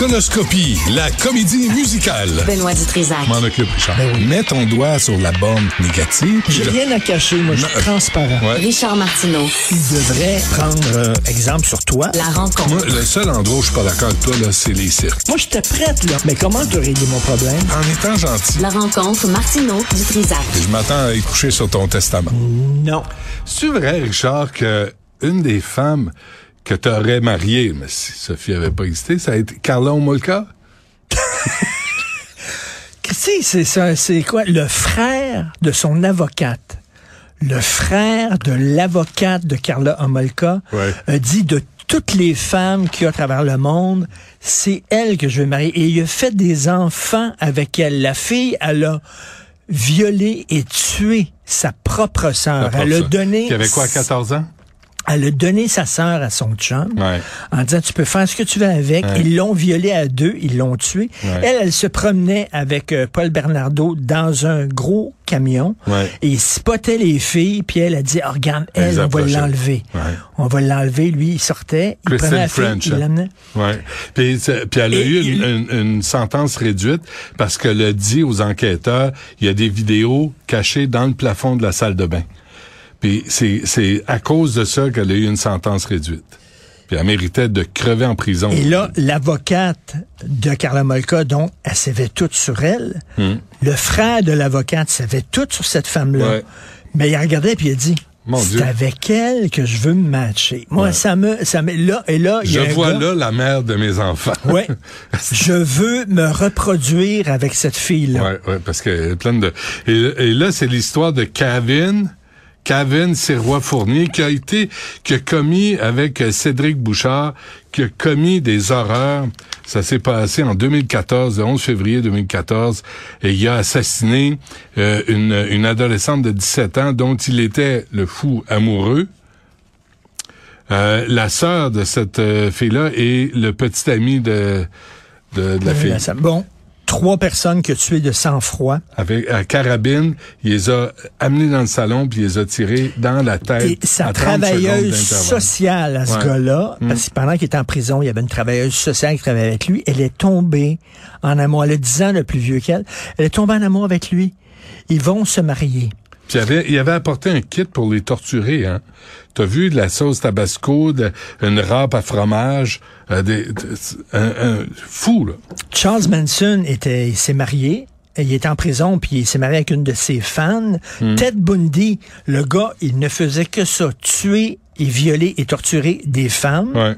Conoscopie, la comédie musicale. Benoît Dutrisac. M'en occupe, Richard. Mets ton doigt sur la borne négative. J'ai Je- rien à cacher, moi, je suis transparent. Ouais. Richard Martineau. Il devrait prendre euh, exemple sur toi. La rencontre. Moi, le seul endroit où je suis pas d'accord avec toi, là, c'est les cirques. Moi, j'étais prête, là. Mais comment tu réglé mon problème? En étant gentil, La rencontre Martineau Dutrisac. je m'attends à y coucher sur ton testament. Non. C'est vrai, Richard, que une des femmes que tu aurais mariée, mais si Sophie avait pas existé, ça a été Carla Omolka? C'est ça, c'est quoi? Le frère de son avocate. Le frère de l'avocate de Carla Homolka Ouais. a dit de toutes les femmes qu'il y a à travers le monde, c'est elle que je vais marier. Et il a fait des enfants avec elle. La fille, elle a violé et tué sa propre sœur. Elle a donné... Qui avait quoi, 14 ans? Elle a donné sa sœur à son chum Ouais. en disant tu peux faire ce que tu veux avec. Ouais. Ils l'ont violée à deux, ils l'ont tuée. Ouais. Elle, elle se promenait avec euh, Paul Bernardo dans un gros camion Ouais. et il spottait les filles puis elle a dit oh, regarde Elle on va l'enlever. Ouais. On va l'enlever. Lui, il sortait, il prenait la fille, French, il l'amenait. Ouais. Puis, elle a Et eu il- une, une- une sentence réduite parce qu'elle a dit aux enquêteurs, il y a des vidéos cachées dans le plafond de la salle de bain. Puis c'est, c'est à cause de ça qu'elle a eu une sentence réduite. Puis elle méritait de crever en prison. Et là, l'avocate de Carla Molka, donc, elle savait tout sur elle. Le frère de l'avocate savait tout sur cette femme-là. Hmm. Ouais. Mais il regardait puis il a dit, c'est avec elle que je veux me matcher. Moi, Ouais. ça me, ça me, là, et là, y Je un vois gars- là la mère de mes enfants. Ouais. je veux me reproduire avec cette fille-là. Ouais, ouais, parce qu'elle est pleine de. Et, et là, c'est l'histoire de Kevin. Kevin Sirois-Fournier, qui a été, qui a commis avec Cédric Bouchard, qui a commis des horreurs. Ça s'est passé en 2014, le 11 février 2014, et il a assassiné euh, une, une adolescente de 17 ans dont il était le fou amoureux. Euh, la sœur de cette euh, fille-là est le petit ami de, de, de la fille. Bon, trois personnes que tu es de sang-froid. avec à carabine, il les a amenés dans le salon puis il les a tirés dans la tête. Et sa à 30 secondes travailleuse sociale à ce Ouais. gars-là, Mm. parce que pendant qu'il était en prison, il y avait une travailleuse sociale qui travaillait avec lui, elle est tombée en amour. Elle a 10 ans de plus vieux qu'elle. Elle est tombée en amour avec lui. Ils vont se marier. Puis il avait, il avait apporté un kit pour les torturer. Hein. T'as vu de la sauce tabasco, de, une râpe à fromage, euh, des, de- un, un fou là. Charles Manson était, s'est marié. Il était en prison, puis il s'est marié avec une de ses fans. Ted Bundy, le gars, il ne faisait que ça, tuer et violer et torturer des femmes. Ouais.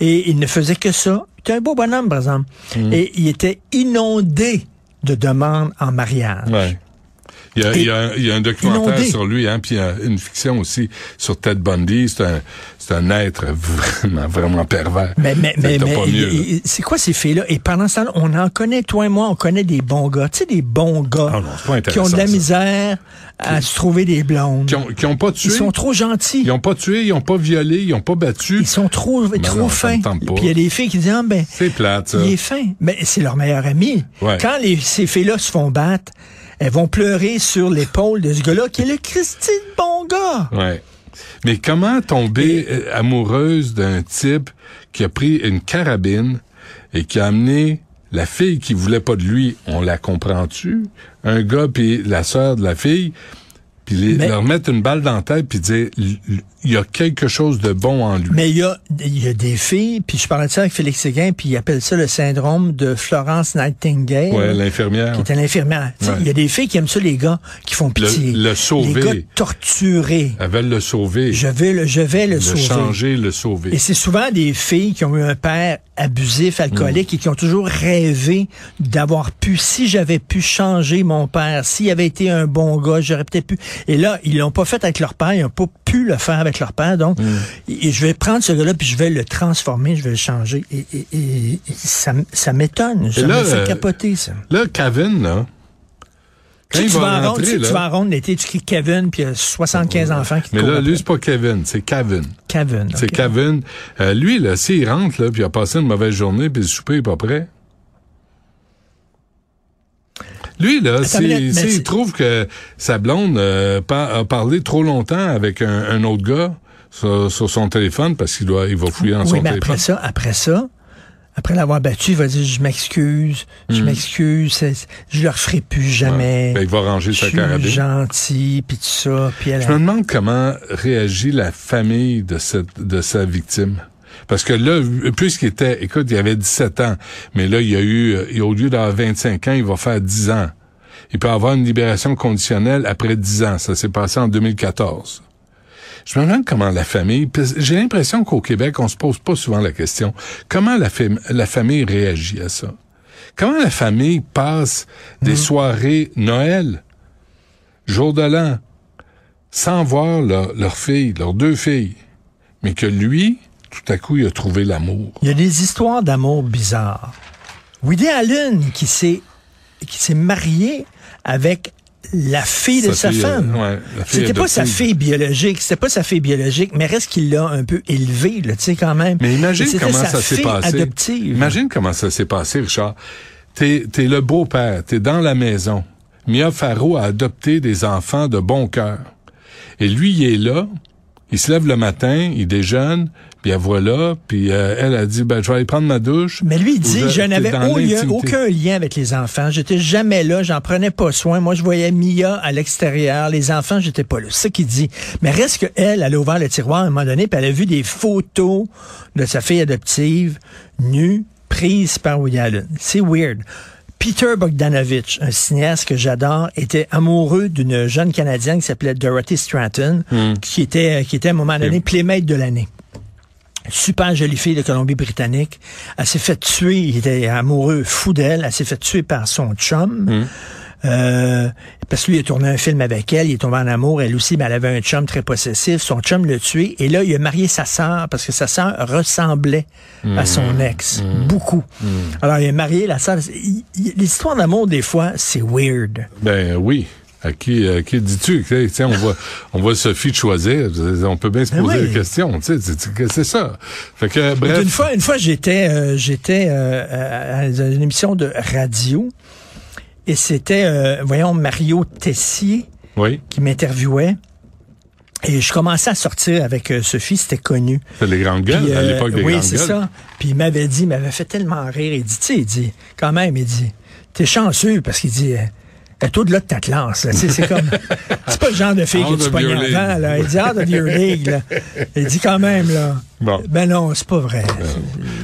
Et il ne faisait que ça. C'était un beau bonhomme, par exemple. Et il était inondé de demandes en mariage. Ouais. Il y, a, il, y a un, il y a un documentaire inondé. sur lui, hein, puis il y a une fiction aussi sur Ted Bundy. C'est un, c'est un être vraiment, vraiment pervers. Mais, mais, mais, mais c'est quoi ces filles-là? Et pendant ce temps on en connaît, toi et moi, on connaît des bons gars. Tu sais, des bons gars Ah non, qui ont de la ça. misère à se trouver des blondes. Qui ont, qui ont pas tué. Ils sont trop gentils. Ils ont pas tué, ils ont pas violé, ils ont pas battu. Ils sont trop, trop non, fins. Puis il y a des filles qui disent, ah, ben, C'est plate, ça. il est fin. Mais c'est leur meilleur ami. Ouais. Quand les, ces filles-là se font battre, elles vont pleurer sur l'épaule de ce gars-là qui est le Christy de bon gars. Ouais. Mais comment tomber euh, amoureuse d'un type qui a pris une carabine et qui a amené la fille qui voulait pas de lui, on la comprend-tu? Un gars puis la sœur de la fille, puis les- Mais- leur mettre une balle dans la tête puis dire il y a quelque chose de bon en lui. Mais il y a, il y a des filles, puis je parlais de ça avec Félix Séguin, puis il appelle ça le syndrome de Florence Nightingale. Ouais, l'infirmière. Qui était l'infirmière. Tu sais, Ouais. Il y a des filles qui aiment ça, les gars, qui font pitié. Le- le sauver. Les gars torturés. Elle veut le sauver. Je vais le, je vais le, le sauver. changer, le sauver. Et c'est souvent des filles qui ont eu un père abusif, alcoolique, Mm. et qui ont toujours rêvé d'avoir pu, si j'avais pu changer mon père, s'il avait été un bon gars, j'aurais peut-être pu. Et là, ils l'ont pas fait avec leur père, ils n'ont pas pu le faire avec leur père. Donc, Mm. et je vais prendre ce gars-là, puis je vais le transformer, je vais le changer. Et, ça, ça m'étonne. Ça me fait euh, capoter, ça. Là, Kevin, là, quand Tu, vas rentrer, tu sais, là, tu vas en ronde l'été, tu cries Kevin, puis il y a 75 enfants qui te mais là, lui, c'est pas Kevin, c'est Kevin. Kevin. C'est. Kevin. Euh, lui, là, s'il rentre, là, puis il a passé une mauvaise journée, puis le souper est pas prêt. Lui, là, s'il trouve que sa blonde euh, a parlé trop longtemps avec un, un autre gars sur, sur son téléphone, parce qu'il doit, il va fouiller dans Oui, son mais téléphone. après ça, après ça, après l'avoir battu, il va dire je m'excuse, je m'excuse, c'est- je le referai plus jamais. Ben, il va ranger je sa suis carabine. gentil, puis tout ça, puis elle. Je me demande comment réagit la famille de cette de sa victime. Parce que là, puisqu'il était, écoute, il avait 17 ans, mais là, il y a eu, euh, au lieu d'avoir 25 ans, il va faire 10 ans. Il peut avoir une libération conditionnelle après 10 ans. Ça s'est passé en 2014. Je me demande comment la famille, j'ai l'impression qu'au Québec, on se pose pas souvent la question, comment la, la famille réagit à ça? Comment la famille passe des soirées Noël, jour de l'an, sans voir leur, leur fille, leurs deux filles, mais que lui, tout à coup, il a trouvé l'amour. Il y a des histoires d'amour bizarres. Woody Allen qui s'est qui s'est marié avec la fille de sa fille, euh, femme. ouais, C'était pas sa fille biologique, c'était pas sa fille biologique, mais reste qu'il l'a un peu élevée, tu sais quand même. Mais imagine comment ça s'est passé. Adoptive. Imagine comment ça s'est passé, Richard. T'es, t'es le beau-père, t'es dans la maison. Mia Farrow a adopté des enfants de bon cœur. Et lui, il est là, il se lève le matin, il déjeune, puis elle voit là, puis euh, elle a dit, ben, je vais aller prendre ma douche. Mais lui, il dit, je n'avais aucun lien avec les enfants. J'étais jamais là, j'en prenais pas soin. Moi, je voyais Mia à l'extérieur. Les enfants, j'étais pas là. C'est ça qu'il dit. Mais reste que elle, elle a ouvert le tiroir à un moment donné, puis elle a vu des photos de sa fille adoptive nue, prise par Woody Allen. C'est weird. Peter Bogdanovich, un cinéaste que j'adore, était amoureux d'une jeune Canadienne qui s'appelait Dorothy Stratton, qui était qui était à un moment donné playmate de l'année super jolie fille de Colombie-Britannique. Elle s'est fait tuer, il était amoureux, fou d'elle. Elle s'est fait tuer par son chum. Euh, parce que lui, il a tourné un film avec elle, il est tombé en amour. Elle aussi, ben, elle avait un chum très possessif. Son chum l'a tué. Et là, il a marié sa sœur parce que sa sœur ressemblait à son ex. Beaucoup. Alors, il a marié la sœur. L'histoire d'amour, des fois, c'est weird. Ben oui. À qui, à qui dis-tu? On voit, on voit Sophie de choisir. On peut bien se Ben poser oui. la question. C'est- ça. Fait que, bref. Une fois, une fois, j'étais, euh, j'étais euh, à une émission de radio et c'était, euh, voyons, Mario Tessier Oui. qui m'interviewait. Et je commençais à sortir avec euh, Sophie, c'était connu. C'est les grandes gueules, Puis, à euh, l'époque des oui, grandes c'est gueules. ça. Puis il m'avait dit, il m'avait fait tellement rire. Il dit, tu sais, il dit, quand même, il dit, t'es chanceux parce qu'il dit, euh, est au-delà de ta classe. C'est comme, c'est pas le genre de fille que tu pognes avant. Là. Il dit, out of your league. Là. Il dit quand même, là. Bon. Ben non, c'est pas vrai.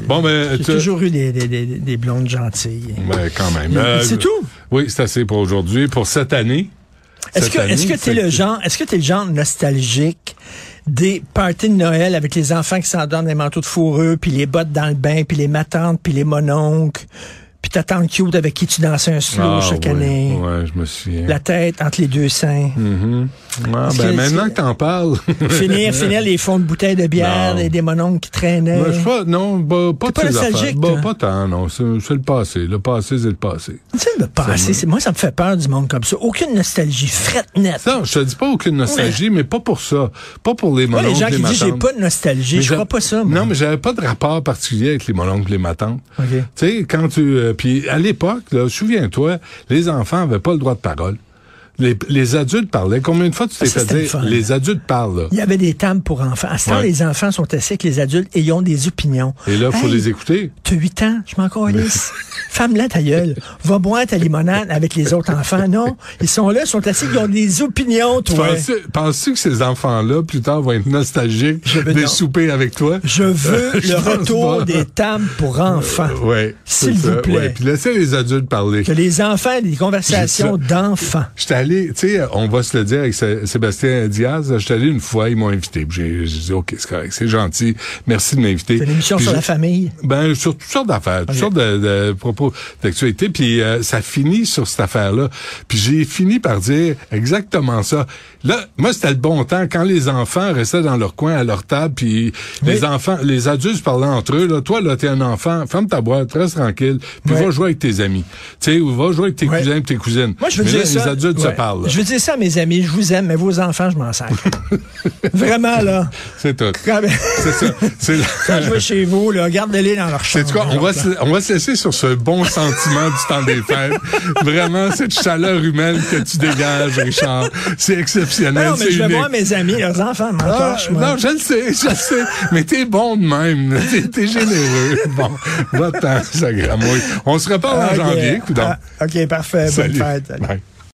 Bon, ben, J'ai toujours eu des, des, des, des blondes gentilles. Ouais, quand même. Euh, c'est tout? Oui, c'est assez pour aujourd'hui. Pour cette année. Est-ce que est-ce que t'es le genre est-ce que t'es le genre nostalgique des parties de Noël avec les enfants qui s'endorment dans les manteaux de fourreux, puis les bottes dans le bain, puis les matantes, puis les mononcles, puis ta tante cute avec qui tu dansais un slow Ah, chaque année, Ouais, je me souviens. la tête entre les deux seins. Mhm. Ah, ben, que- maintenant que t'en parles. finir, finir les fonds de bouteilles de bière Non. et des mononcles qui traînaient. Je pas, non, bah, pas pas nostalgique. Bah, pas tant, non. C'est le passé. Le passé, c'est le passé. Tu sais, le passé, c'est- moi, ça me fait peur du monde comme ça. Aucune nostalgie, frette nette. Non, je te dis pas aucune nostalgie, mais pas pour ça. Pas pour les Moi, mononcles, les gens qui disent j'ai pas de nostalgie, Mais je crois pas ça. moi. Non, mais j'avais pas de rapport particulier avec les mononcles, les matantes. Tu sais, quand tu... euh, puis à l'époque, souviens-toi, les enfants avaient pas le droit de parole. Les, les adultes parlaient. Combien de fois tu t'es Ah, ça, fait dire, fun. les adultes parlent, là? Il y avait des tables pour enfants. À ce temps, Ouais. les enfants sont assis avec les adultes et ils ont des opinions. Et là, faut Hey, les écouter. T'as 8 ans, je m'en calisse. Femme-là, ta gueule. Va boire ta limonade avec les autres enfants. Non, ils sont là, ils sont assis, ils ont des opinions, toi. Penses-tu penses-tu que ces enfants-là, plus tard, vont être nostalgiques Je non. soupers avec toi? Je veux Je le retour pas. des tables pour enfants. Ouais. S'il vous plaît. Ouais. Puis laissez les adultes parler. Que les enfants aient des conversations d'enfants. J'étais allé, tu sais, on va se le dire avec Sé- Sébastien Diaz, j'étais allé une fois, ils m'ont invité. J'ai dit, OK, c'est correct, c'est gentil, merci de m'inviter. C'est une émission Puis sur la famille. Ben, sur toutes sortes d'affaires, toutes sortes de, de propos d'actualité. Puis euh, ça finit sur cette affaire-là. Puis j'ai fini par dire exactement ça. Là, moi, c'était le bon temps quand les enfants restaient dans leur coin à leur table, puis les enfants, les adultes parlaient entre eux. Là, toi, là, t'es un enfant, ferme ta boîte, reste tranquille, puis va jouer avec tes amis. Tu sais, ou va jouer avec tes cousins et tes cousines. Moi, je veux Mais dire là, ça. les adultes se ouais. parlent. là. Je veux dire ça mes amis. Je vous aime, mais vos enfants, je m'en sers. Vraiment, là. C'est tout. Quand, C'est ça. C'est quand je vais chez vous, là, gardez-les dans leur chambre. C'est quoi? On va, se, on va se laisser sur ce bon sentiment du temps des fêtes. Vraiment, cette chaleur humaine que tu dégages, Richard. C'est exceptionnel. Non, mais je vais voir mes amis, leurs enfants, Ah, non, je le sais, je le sais. Mais t'es bon de même. T'es, généreux. Bon, va-t'en, ça gramouille. On se reparle en janvier, coudonc. Ah, OK, parfait. Bonne fête. Salut. Bye.